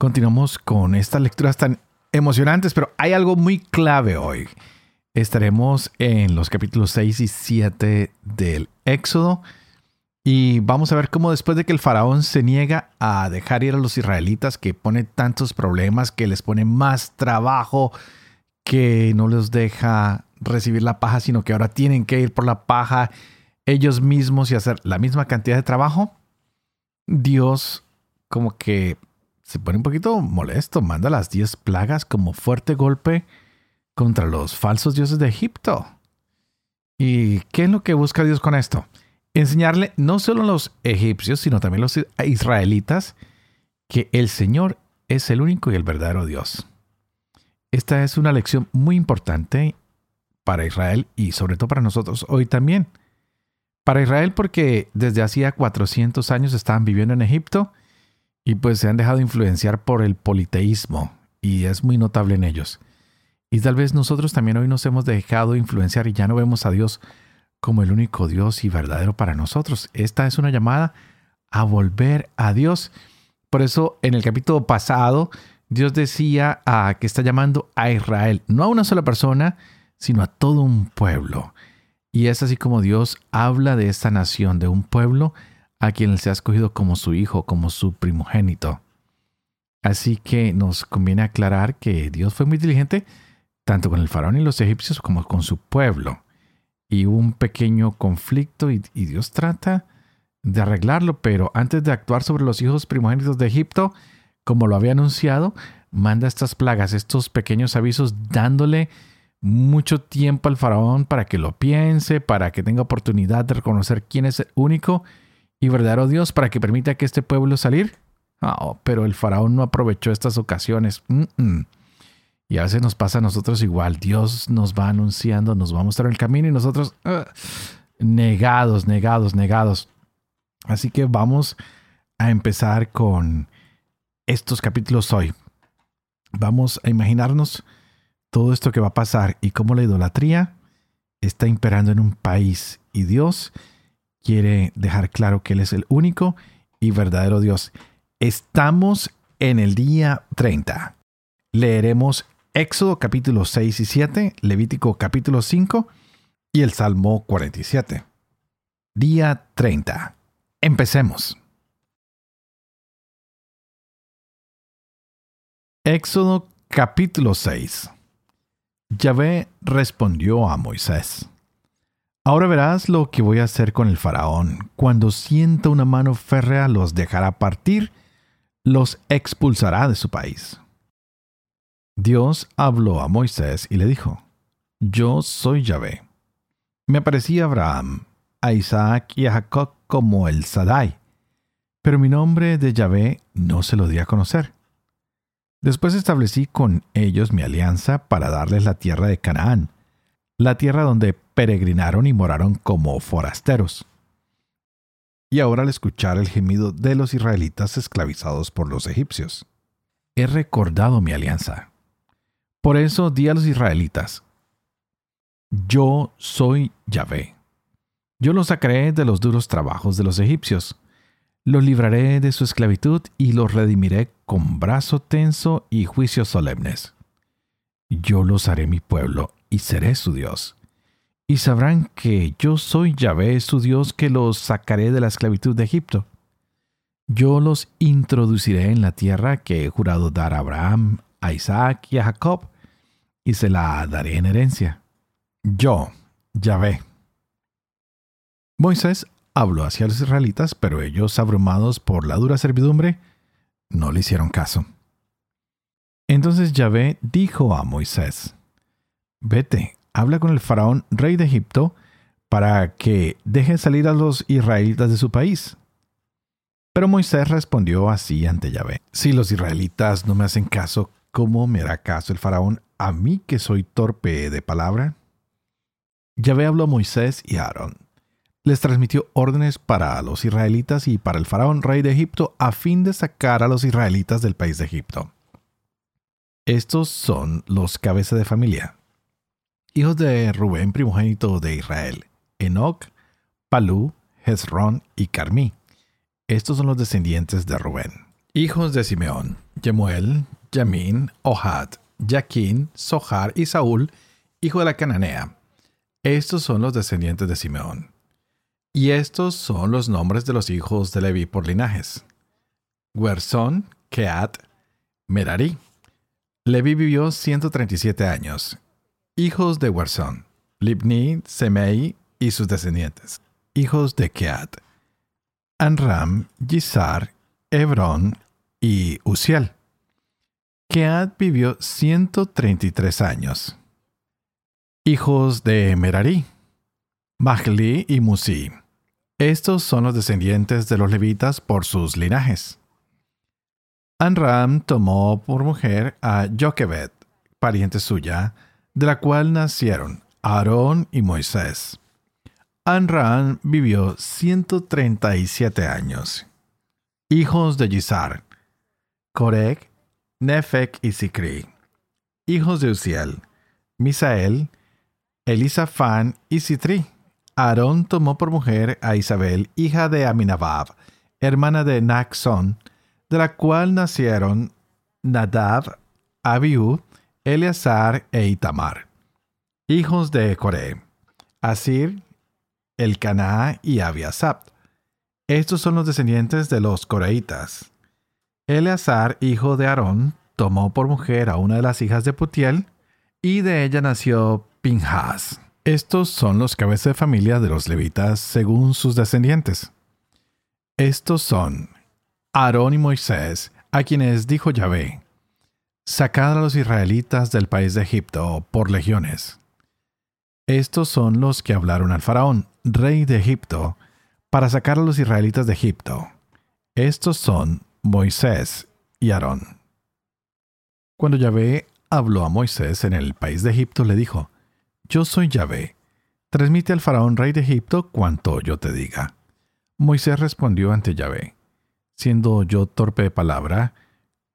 Continuamos con estas lecturas tan emocionantes, pero hay algo muy clave hoy. Estaremos en los capítulos 6 y 7 del Éxodo y vamos a ver cómo después de que el faraón se niega a dejar ir a los israelitas, que pone tantos problemas, que les pone más trabajo, que no les deja recibir la paja, sino que ahora tienen que ir por la paja ellos mismos y hacer la misma cantidad de trabajo, Dios como que se pone un poquito molesto, manda las 10 plagas como fuerte golpe contra los falsos dioses de Egipto. ¿Y qué es lo que busca Dios con esto? Enseñarle no solo a los egipcios, sino también a los israelitas que el Señor es el único y el verdadero Dios. Esta es una lección muy importante para Israel y sobre todo para nosotros hoy también. Para Israel porque desde hacía 400 años estaban viviendo en Egipto y pues se han dejado influenciar por el politeísmo y es muy notable en ellos. Y tal vez nosotros también hoy nos hemos dejado influenciar y ya no vemos a Dios como el único Dios y verdadero para nosotros. Esta es una llamada a volver a Dios. Por eso en el capítulo pasado Dios decía a, que está llamando a Israel, no a una sola persona, sino a todo un pueblo. Y es así como Dios habla de esta nación, de un pueblo a quien se ha escogido como su hijo, como su primogénito. Así que nos conviene aclarar que Dios fue muy diligente tanto con el faraón y los egipcios como con su pueblo. Y hubo un pequeño conflicto y, y Dios trata de arreglarlo, pero antes de actuar sobre los hijos primogénitos de Egipto, como lo había anunciado, manda estas plagas, estos pequeños avisos, dándole mucho tiempo al faraón para que lo piense, para que tenga oportunidad de reconocer quién es el único y verdadero Dios para que permita que este pueblo salir? Ah, pero el faraón no aprovechó estas ocasiones. Y a veces nos pasa a nosotros igual. Dios nos va anunciando, nos va a mostrar el camino y nosotros ah, negados, negados, negados. Así que vamos a empezar con estos capítulos hoy. Vamos a imaginarnos todo esto que va a pasar y cómo la idolatría está imperando en un país y Dios quiere dejar claro que Él es el único y verdadero Dios. Estamos en el día 30. Leeremos Éxodo capítulo 6 y 7, Levítico capítulo 5 y el Salmo 47. Día 30. Empecemos. Éxodo capítulo 6. Yahvé respondió a Moisés. Ahora verás lo que voy a hacer con el faraón. Cuando sienta una mano férrea los dejará partir, los expulsará de su país. Dios habló a Moisés y le dijo, Yo soy Yahvé. Me aparecí a Abraham, a Isaac y a Jacob como el Sadai, pero mi nombre de Yahvé no se lo di a conocer. Después establecí con ellos mi alianza para darles la tierra de Canaán, la tierra donde peregrinaron y moraron como forasteros. Y ahora al escuchar el gemido de los israelitas esclavizados por los egipcios, he recordado mi alianza. Por eso di a los israelitas, yo soy Yahvé. Yo los sacaré de los duros trabajos de los egipcios, los libraré de su esclavitud y los redimiré con brazo tenso y juicios solemnes. Yo los haré mi pueblo y seré su Dios. Y sabrán que yo soy Yahvé, su Dios, que los sacaré de la esclavitud de Egipto. Yo los introduciré en la tierra que he jurado dar a Abraham, a Isaac y a Jacob, y se la daré en herencia. Yo, Yahvé. Moisés habló hacia los israelitas, pero ellos, abrumados por la dura servidumbre, no le hicieron caso. Entonces Yahvé dijo a Moisés, Vete, habla con el faraón, rey de Egipto, para que deje salir a los israelitas de su país. Pero Moisés respondió así ante Yahvé. Si los israelitas no me hacen caso, ¿cómo me hará caso el faraón a mí que soy torpe de palabra? Yahvé habló a Moisés y a Aarón. Les transmitió órdenes para los israelitas y para el faraón rey de Egipto a fin de sacar a los israelitas del país de Egipto. Estos son los cabezas de familia. Hijos de Rubén, primogénito de Israel, Enoch, Palú, Hezrón y Carmí. Estos son los descendientes de Rubén. Hijos de Simeón, Yemuel, Yamin, Ohad, Jaquín, Sohar y Saúl, hijo de la cananea. Estos son los descendientes de Simeón. Y estos son los nombres de los hijos de Leví por linajes. Guersón, Keat, Merari. Leví vivió 137 años. Hijos de Guersón, Libni, Semei y sus descendientes. Hijos de Keat, Anram, Gisar, Hebrón y Uziel. Keat vivió 133 años hijos de Merari, Mahli y Musi. Estos son los descendientes de los levitas por sus linajes. Anram tomó por mujer a Joquebed, pariente suya, de la cual nacieron Aarón y Moisés. Anram vivió 137 años. Hijos de Gisar, Corec, Nefec y Sicri. Hijos de Uziel, Misael, Elisafán y Citri. Aarón tomó por mujer a Isabel, hija de Aminabab, hermana de Naxón, de la cual nacieron Nadab, Abiú, Eleazar e Itamar, hijos de Coré, Asir, Elcaná y Abiasab. Estos son los descendientes de los coreitas. Eleazar, hijo de Aarón, tomó por mujer a una de las hijas de Putiel, y de ella nació Pinhas. Estos son los cabezas de familia de los levitas según sus descendientes. Estos son Aarón y Moisés, a quienes dijo Yahvé, Sacad a los israelitas del país de Egipto por legiones. Estos son los que hablaron al faraón, rey de Egipto, para sacar a los israelitas de Egipto. Estos son Moisés y Aarón. Cuando Yahvé habló a Moisés en el país de Egipto, le dijo, yo soy Yahvé. Transmite al faraón rey de Egipto cuanto yo te diga. Moisés respondió ante Yahvé, siendo yo torpe de palabra,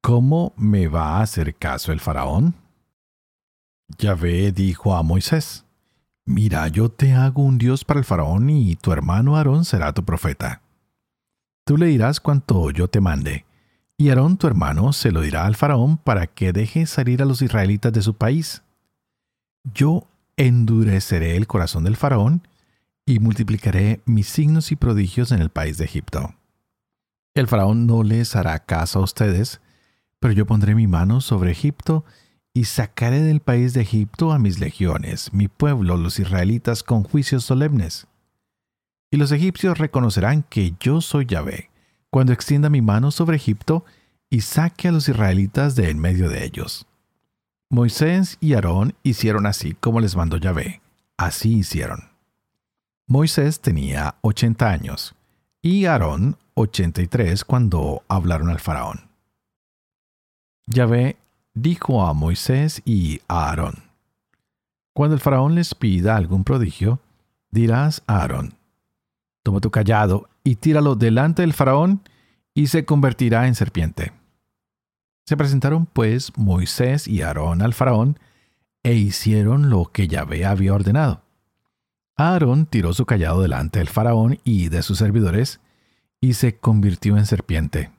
¿cómo me va a hacer caso el faraón? Yahvé dijo a Moisés, Mira, yo te hago un Dios para el faraón y tu hermano Aarón será tu profeta. Tú le dirás cuanto yo te mande, y Aarón tu hermano se lo dirá al faraón para que deje salir a los israelitas de su país. Yo endureceré el corazón del faraón y multiplicaré mis signos y prodigios en el país de Egipto. El faraón no les hará caso a ustedes, pero yo pondré mi mano sobre Egipto y sacaré del país de Egipto a mis legiones, mi pueblo, los israelitas, con juicios solemnes. Y los egipcios reconocerán que yo soy Yahvé, cuando extienda mi mano sobre Egipto y saque a los israelitas de en medio de ellos. Moisés y Aarón hicieron así como les mandó Yahvé. Así hicieron. Moisés tenía ochenta años y Aarón ochenta y tres cuando hablaron al faraón. Yahvé dijo a Moisés y a Aarón, Cuando el faraón les pida algún prodigio, dirás a Aarón, Toma tu callado y tíralo delante del faraón y se convertirá en serpiente. Se presentaron pues Moisés y Aarón al faraón e hicieron lo que Yahvé había ordenado. Aarón tiró su callado delante del faraón y de sus servidores y se convirtió en serpiente.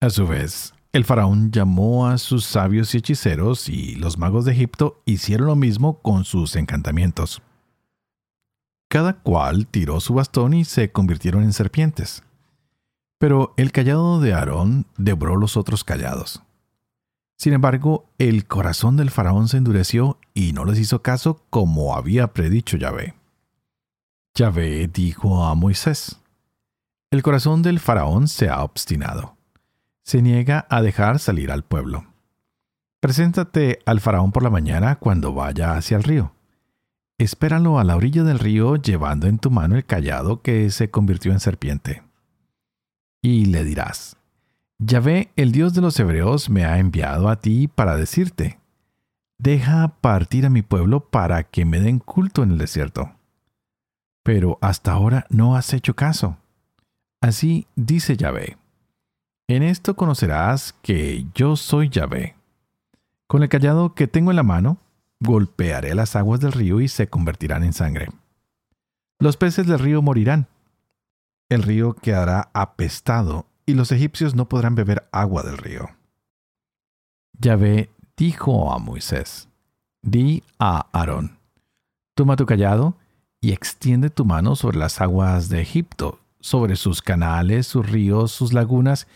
A su vez, el faraón llamó a sus sabios y hechiceros y los magos de Egipto hicieron lo mismo con sus encantamientos. Cada cual tiró su bastón y se convirtieron en serpientes. Pero el callado de Aarón devoró los otros callados. Sin embargo, el corazón del faraón se endureció y no les hizo caso como había predicho Yahvé. Yahvé dijo a Moisés, El corazón del faraón se ha obstinado. Se niega a dejar salir al pueblo. Preséntate al faraón por la mañana cuando vaya hacia el río. Espéralo a la orilla del río llevando en tu mano el callado que se convirtió en serpiente y le dirás, Yahvé, el Dios de los hebreos, me ha enviado a ti para decirte, deja partir a mi pueblo para que me den culto en el desierto. Pero hasta ahora no has hecho caso. Así dice Yahvé. En esto conocerás que yo soy Yahvé. Con el callado que tengo en la mano, golpearé las aguas del río y se convertirán en sangre. Los peces del río morirán. El río quedará apestado y los egipcios no podrán beber agua del río. Yahvé dijo a Moisés, di a Aarón, toma tu callado y extiende tu mano sobre las aguas de Egipto, sobre sus canales, sus ríos, sus lagunas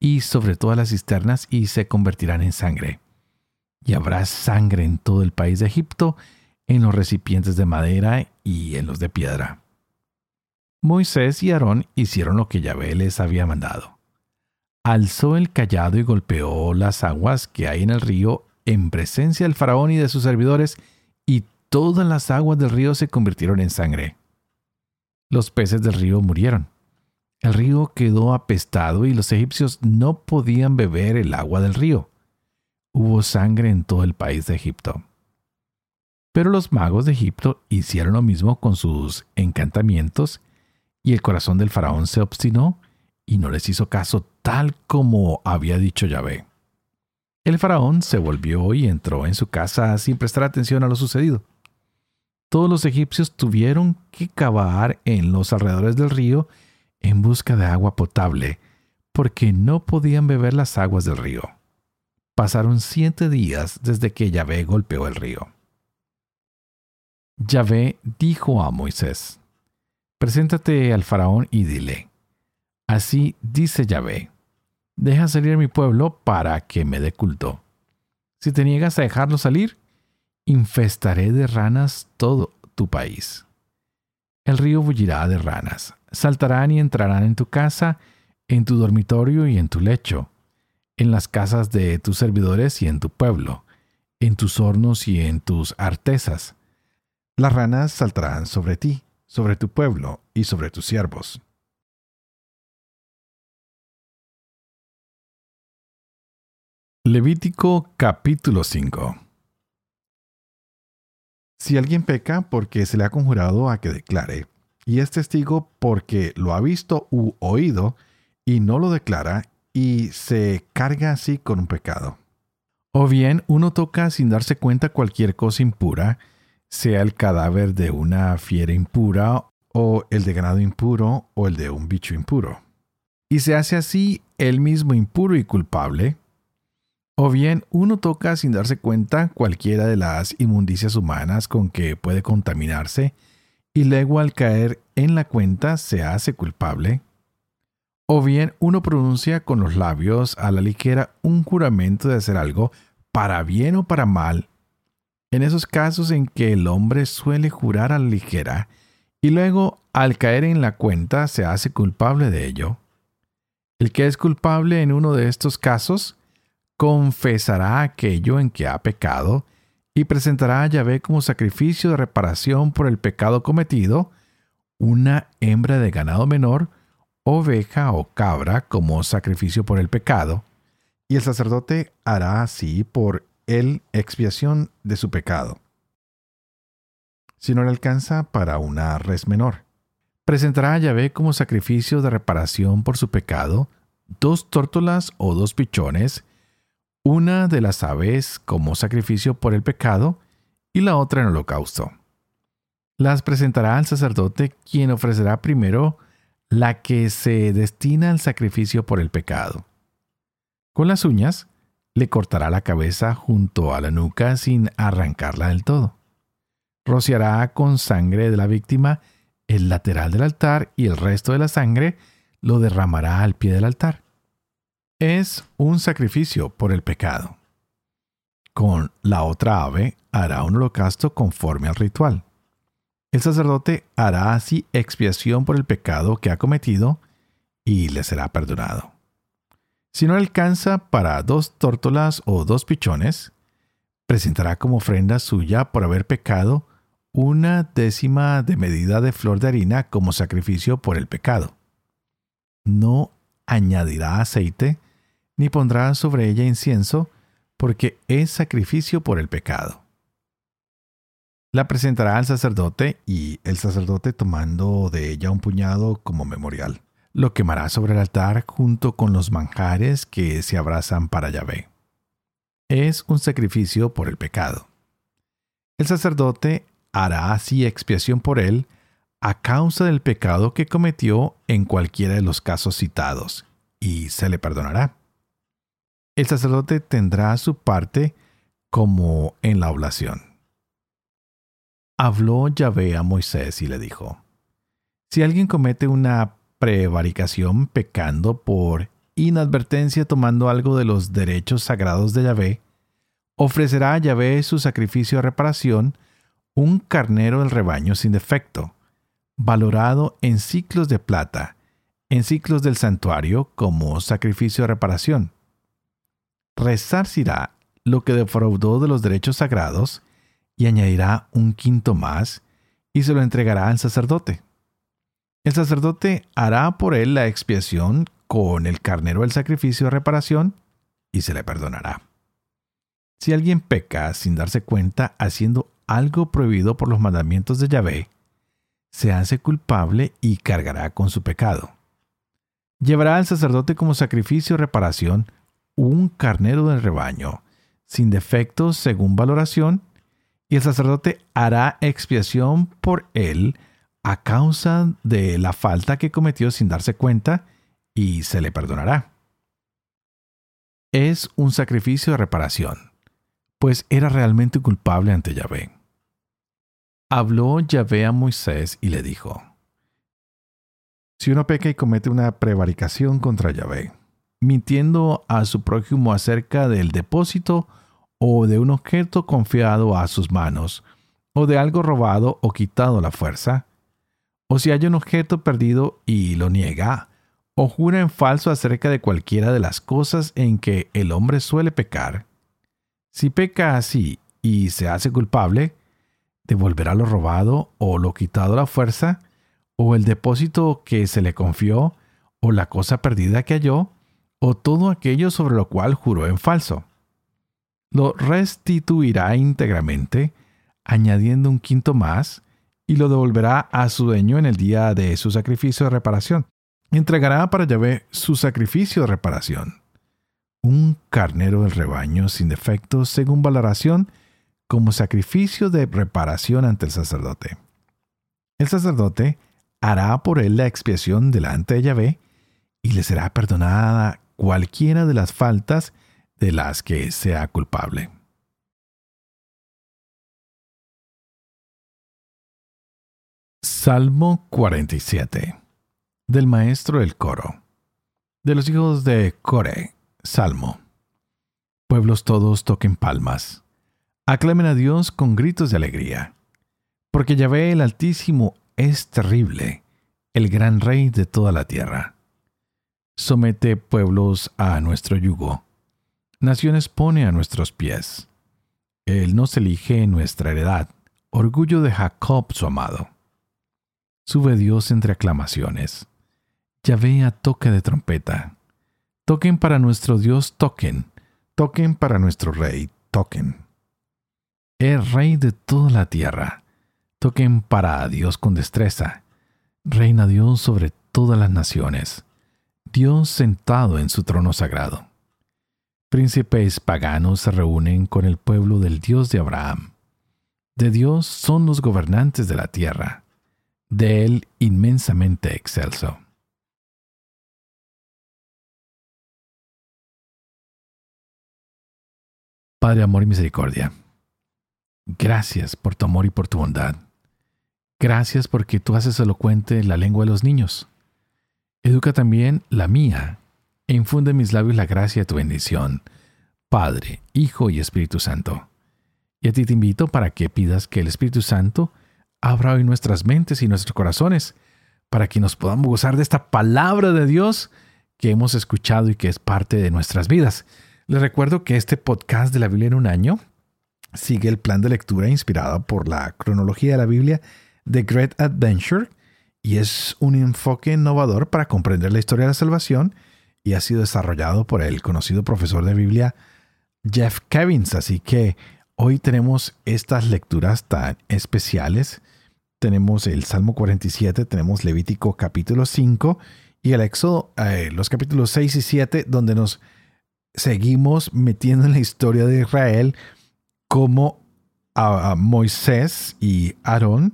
y sobre todas las cisternas y se convertirán en sangre. Y habrá sangre en todo el país de Egipto, en los recipientes de madera y en los de piedra. Moisés y Aarón hicieron lo que Yahvé les había mandado alzó el callado y golpeó las aguas que hay en el río en presencia del faraón y de sus servidores, y todas las aguas del río se convirtieron en sangre. Los peces del río murieron. El río quedó apestado y los egipcios no podían beber el agua del río. Hubo sangre en todo el país de Egipto. Pero los magos de Egipto hicieron lo mismo con sus encantamientos, y el corazón del faraón se obstinó y no les hizo caso tal como había dicho Yahvé. El faraón se volvió y entró en su casa sin prestar atención a lo sucedido. Todos los egipcios tuvieron que cavar en los alrededores del río en busca de agua potable, porque no podían beber las aguas del río. Pasaron siete días desde que Yahvé golpeó el río. Yahvé dijo a Moisés, Preséntate al faraón y dile, Así dice Yahvé, deja salir mi pueblo para que me dé culto. Si te niegas a dejarlo salir, infestaré de ranas todo tu país. El río bullirá de ranas, saltarán y entrarán en tu casa, en tu dormitorio y en tu lecho, en las casas de tus servidores y en tu pueblo, en tus hornos y en tus artesas. Las ranas saltarán sobre ti, sobre tu pueblo y sobre tus siervos. Levítico capítulo 5 Si alguien peca porque se le ha conjurado a que declare, y es testigo porque lo ha visto u oído, y no lo declara, y se carga así con un pecado. O bien uno toca sin darse cuenta cualquier cosa impura, sea el cadáver de una fiera impura, o el de ganado impuro, o el de un bicho impuro. Y se hace así el mismo impuro y culpable, o bien uno toca sin darse cuenta cualquiera de las inmundicias humanas con que puede contaminarse y luego al caer en la cuenta se hace culpable. O bien uno pronuncia con los labios a la ligera un juramento de hacer algo para bien o para mal. En esos casos en que el hombre suele jurar a la ligera y luego al caer en la cuenta se hace culpable de ello. El que es culpable en uno de estos casos confesará aquello en que ha pecado y presentará a Yahvé como sacrificio de reparación por el pecado cometido una hembra de ganado menor, oveja o cabra como sacrificio por el pecado, y el sacerdote hará así por él expiación de su pecado. Si no le alcanza para una res menor, presentará a Yahvé como sacrificio de reparación por su pecado dos tórtolas o dos pichones, una de las aves como sacrificio por el pecado y la otra en holocausto. Las presentará al sacerdote quien ofrecerá primero la que se destina al sacrificio por el pecado. Con las uñas le cortará la cabeza junto a la nuca sin arrancarla del todo. Rociará con sangre de la víctima el lateral del altar y el resto de la sangre lo derramará al pie del altar es un sacrificio por el pecado. Con la otra ave hará un holocausto conforme al ritual. El sacerdote hará así expiación por el pecado que ha cometido y le será perdonado. Si no alcanza para dos tórtolas o dos pichones, presentará como ofrenda suya por haber pecado una décima de medida de flor de harina como sacrificio por el pecado. No añadirá aceite, ni pondrá sobre ella incienso, porque es sacrificio por el pecado. La presentará al sacerdote y el sacerdote tomando de ella un puñado como memorial. Lo quemará sobre el altar junto con los manjares que se abrazan para Yahvé. Es un sacrificio por el pecado. El sacerdote hará así expiación por él a causa del pecado que cometió en cualquiera de los casos citados, y se le perdonará. El sacerdote tendrá su parte como en la oblación habló Yahvé a Moisés y le dijo, Si alguien comete una prevaricación pecando por inadvertencia tomando algo de los derechos sagrados de Yahvé, ofrecerá a Yahvé su sacrificio de reparación, un carnero del rebaño sin defecto, valorado en ciclos de plata, en ciclos del santuario como sacrificio de reparación. Resarcirá lo que defraudó de los derechos sagrados y añadirá un quinto más y se lo entregará al sacerdote. El sacerdote hará por él la expiación con el carnero del sacrificio de reparación y se le perdonará. Si alguien peca sin darse cuenta haciendo algo prohibido por los mandamientos de Yahvé, se hace culpable y cargará con su pecado. Llevará al sacerdote como sacrificio de reparación un carnero del rebaño, sin defectos según valoración, y el sacerdote hará expiación por él a causa de la falta que cometió sin darse cuenta y se le perdonará. Es un sacrificio de reparación, pues era realmente culpable ante Yahvé. Habló Yahvé a Moisés y le dijo, Si uno peca y comete una prevaricación contra Yahvé, mintiendo a su prójimo acerca del depósito o de un objeto confiado a sus manos, o de algo robado o quitado a la fuerza, o si hay un objeto perdido y lo niega, o jura en falso acerca de cualquiera de las cosas en que el hombre suele pecar, si peca así y se hace culpable, devolverá lo robado o lo quitado a la fuerza, o el depósito que se le confió, o la cosa perdida que halló, o todo aquello sobre lo cual juró en falso lo restituirá íntegramente, añadiendo un quinto más, y lo devolverá a su dueño en el día de su sacrificio de reparación. Entregará para Yahvé su sacrificio de reparación. Un carnero del rebaño sin defectos según valoración, como sacrificio de reparación ante el sacerdote. El sacerdote hará por él la expiación delante de Yahvé, y le será perdonada cualquiera de las faltas de las que sea culpable. Salmo 47 del maestro del coro de los hijos de Core, Salmo. Pueblos todos toquen palmas. Aclamen a Dios con gritos de alegría. Porque Yahvé el Altísimo es terrible, el gran rey de toda la tierra. Somete pueblos a nuestro yugo naciones pone a nuestros pies. Él nos elige en nuestra heredad, orgullo de Jacob su amado. Sube Dios entre aclamaciones. Yahvé a toque de trompeta. Toquen para nuestro Dios, toquen. Toquen para nuestro Rey, toquen. Es Rey de toda la tierra. Toquen para Dios con destreza. Reina Dios sobre todas las naciones. Dios sentado en su trono sagrado. Príncipes paganos se reúnen con el pueblo del Dios de Abraham. De Dios son los gobernantes de la tierra, de Él inmensamente excelso. Padre, amor y misericordia, gracias por tu amor y por tu bondad. Gracias porque tú haces elocuente la lengua de los niños. Educa también la mía e infunde en mis labios la gracia de tu bendición, Padre, Hijo y Espíritu Santo. Y a ti te invito para que pidas que el Espíritu Santo abra hoy nuestras mentes y nuestros corazones, para que nos podamos gozar de esta palabra de Dios que hemos escuchado y que es parte de nuestras vidas. Les recuerdo que este podcast de la Biblia en un año sigue el plan de lectura inspirado por la cronología de la Biblia de Great Adventure y es un enfoque innovador para comprender la historia de la salvación y ha sido desarrollado por el conocido profesor de Biblia Jeff Kevins. Así que hoy tenemos estas lecturas tan especiales. Tenemos el Salmo 47, tenemos Levítico capítulo 5 y el Éxodo, eh, los capítulos 6 y 7, donde nos seguimos metiendo en la historia de Israel como a Moisés y Aarón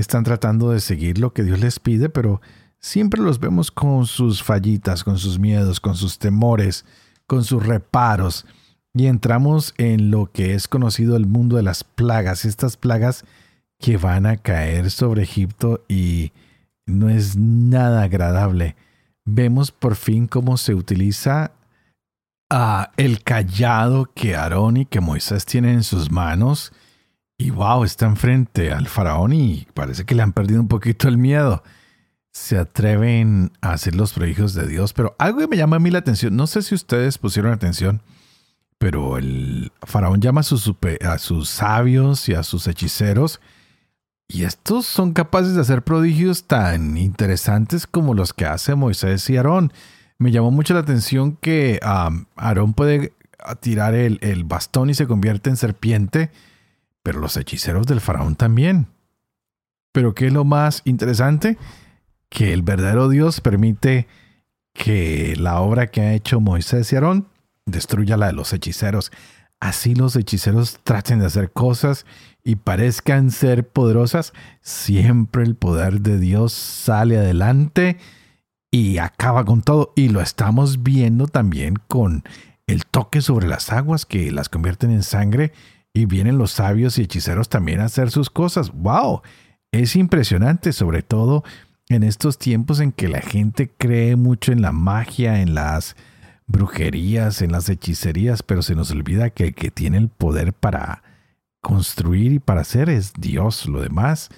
están tratando de seguir lo que Dios les pide, pero siempre los vemos con sus fallitas, con sus miedos, con sus temores, con sus reparos. Y entramos en lo que es conocido el mundo de las plagas, estas plagas que van a caer sobre Egipto y no es nada agradable. Vemos por fin cómo se utiliza ah, el callado que Aarón y que Moisés tienen en sus manos. Y wow, están frente al faraón y parece que le han perdido un poquito el miedo se atreven a hacer los prodigios de Dios, pero algo que me llama a mí la atención, no sé si ustedes pusieron atención, pero el faraón llama a sus, sabios y a sus hechiceros, y estos son capaces de hacer prodigios tan interesantes como los que hace Moisés y Aarón. Me llamó mucho la atención que Aarón puede tirar el bastón y se convierte en serpiente, pero los hechiceros del faraón también. Pero ¿qué es lo más interesante? que el verdadero Dios permite que la obra que ha hecho Moisés y Aarón destruya la de los hechiceros. Así los hechiceros traten de hacer cosas y parezcan ser poderosas, siempre el poder de Dios sale adelante y acaba con todo. Y lo estamos viendo también con el toque sobre las aguas que las convierten en sangre y vienen los sabios y hechiceros también a hacer sus cosas. ¡Wow! Es impresionante, sobre todo en estos tiempos en que la gente cree mucho en la magia, en las brujerías, en las hechicerías, pero se nos olvida que el que tiene el poder para construir y para hacer es Dios. Lo demás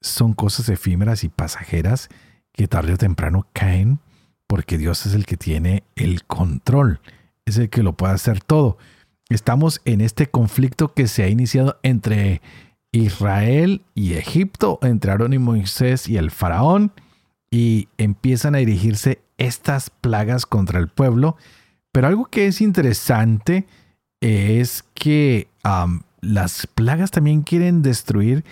son cosas efímeras y pasajeras que tarde o temprano caen porque Dios es el que tiene el control, es el que lo puede hacer todo. Estamos en este conflicto que se ha iniciado entre Israel y Egipto, entre Aarón y Moisés y el faraón, y empiezan a dirigirse estas plagas contra el pueblo. Pero algo que es interesante es que las plagas también quieren destruir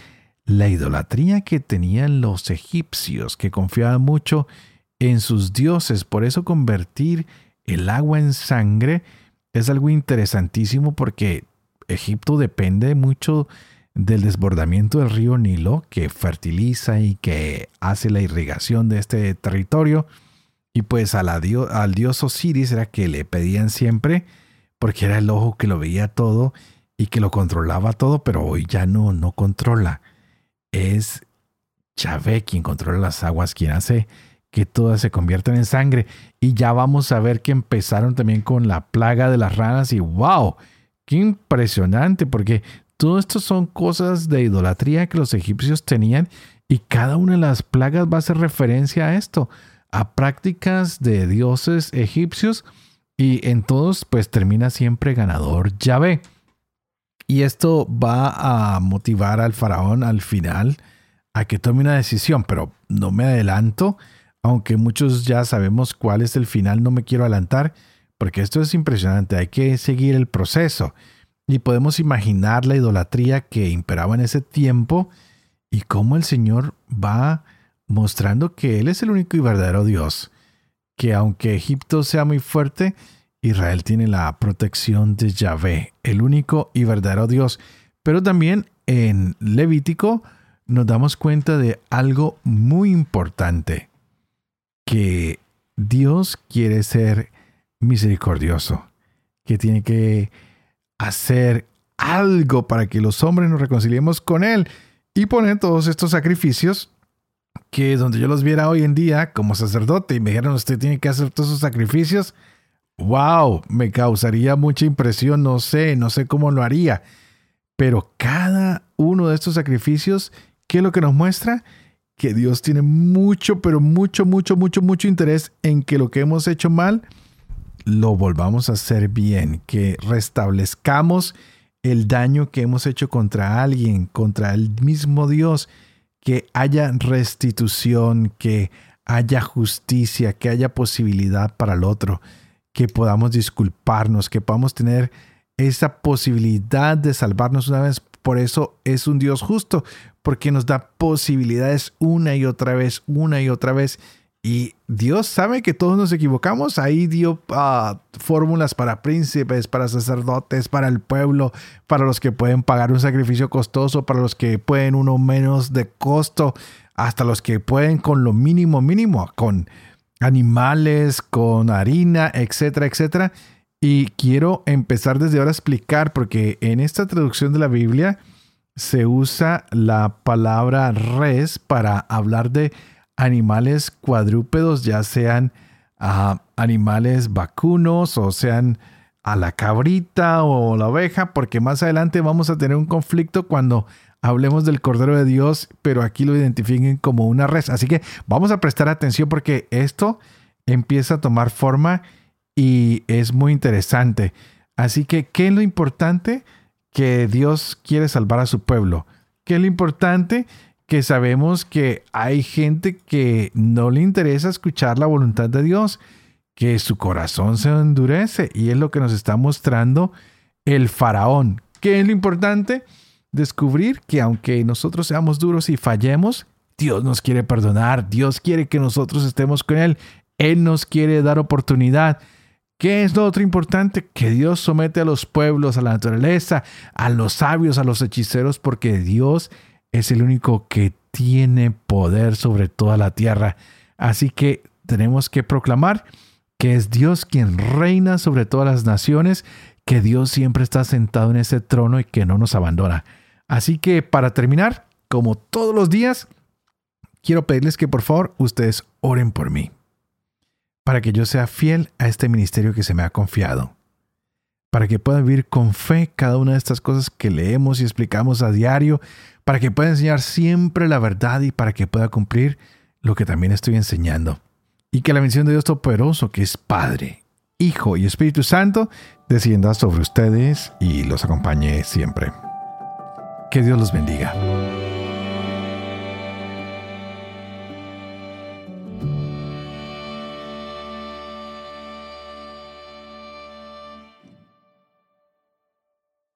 la idolatría que tenían los egipcios, que confiaban mucho en sus dioses. Por eso convertir el agua en sangre es algo interesantísimo porque Egipto depende mucho del desbordamiento del río Nilo que fertiliza y que hace la irrigación de este territorio. Y pues al dios Osiris era que le pedían siempre, porque era el ojo que lo veía todo y que lo controlaba todo, pero hoy ya no, no controla. Es Yahvé quien controla las aguas, quien hace que todas se conviertan en sangre. Y ya vamos a ver que empezaron también con la plaga de las ranas y wow, qué impresionante, porque todo esto son cosas de idolatría que los egipcios tenían y cada una de las plagas va a hacer referencia a esto, a prácticas de dioses egipcios y en todos pues termina siempre ganador Yahvé. Y esto va a motivar al faraón al final a que tome una decisión, pero no me adelanto, aunque muchos ya sabemos cuál es el final, no me quiero adelantar, porque esto es impresionante, hay que seguir el proceso. Y podemos imaginar la idolatría que imperaba en ese tiempo y cómo el Señor va mostrando que Él es el único y verdadero Dios, que aunque Egipto sea muy fuerte, Israel tiene la protección de Yahvé, el único y verdadero Dios. Pero también en Levítico nos damos cuenta de algo muy importante, que Dios quiere ser misericordioso, que tiene que hacer algo para que los hombres nos reconciliemos con Él y poner todos estos sacrificios que donde yo los viera hoy en día como sacerdote y me dijeran usted tiene que hacer todos esos sacrificios, wow, me causaría mucha impresión, no sé, no sé cómo lo haría, pero cada uno de estos sacrificios, ¿qué es lo que nos muestra? Que Dios tiene mucho, pero mucho, mucho, mucho, mucho interés en que lo que hemos hecho mal, lo volvamos a hacer bien, que restablezcamos el daño que hemos hecho contra alguien, contra el mismo Dios, que haya restitución, que haya justicia, que haya posibilidad para el otro, que podamos disculparnos, que podamos tener esa posibilidad de salvarnos una vez. Por eso es un Dios justo, porque nos da posibilidades una y otra vez, una y otra vez. Y Dios sabe que todos nos equivocamos. Ahí dio ah, fórmulas para príncipes, para sacerdotes, para el pueblo, para los que pueden pagar un sacrificio costoso, para los que pueden uno menos de costo, hasta los que pueden con lo mínimo mínimo, con animales, con harina, etcétera, etcétera. Y quiero empezar desde ahora a explicar, porque en esta traducción de la Biblia se usa la palabra res para hablar de animales cuadrúpedos, ya sean ah, animales vacunos o sean a la cabrita o la oveja, porque más adelante vamos a tener un conflicto cuando hablemos del Cordero de Dios, pero aquí lo identifiquen como una res. Así que vamos a prestar atención porque esto empieza a tomar forma y es muy interesante. Así que, ¿qué es lo importante? Que Dios quiere salvar a su pueblo. ¿Qué es lo importante? que sabemos que hay gente que no le interesa escuchar la voluntad de Dios, que su corazón se endurece y es lo que nos está mostrando el faraón. ¿Qué es lo importante? Descubrir que aunque nosotros seamos duros y fallemos, Dios nos quiere perdonar, Dios quiere que nosotros estemos con Él, Él nos quiere dar oportunidad. ¿Qué es lo otro importante? Que Dios somete a los pueblos, a la naturaleza, a los sabios, a los hechiceros, porque Dios es el único que tiene poder sobre toda la tierra. Así que tenemos que proclamar que es Dios quien reina sobre todas las naciones, que Dios siempre está sentado en ese trono y que no nos abandona. Así que para terminar, como todos los días, quiero pedirles que por favor ustedes oren por mí, para que yo sea fiel a este ministerio que se me ha confiado, para que pueda vivir con fe cada una de estas cosas que leemos y explicamos a diario, para que pueda enseñar siempre la verdad y para que pueda cumplir lo que también estoy enseñando. Y que la bendición de Dios Todopoderoso, que es Padre, Hijo y Espíritu Santo, descienda sobre ustedes y los acompañe siempre. Que Dios los bendiga.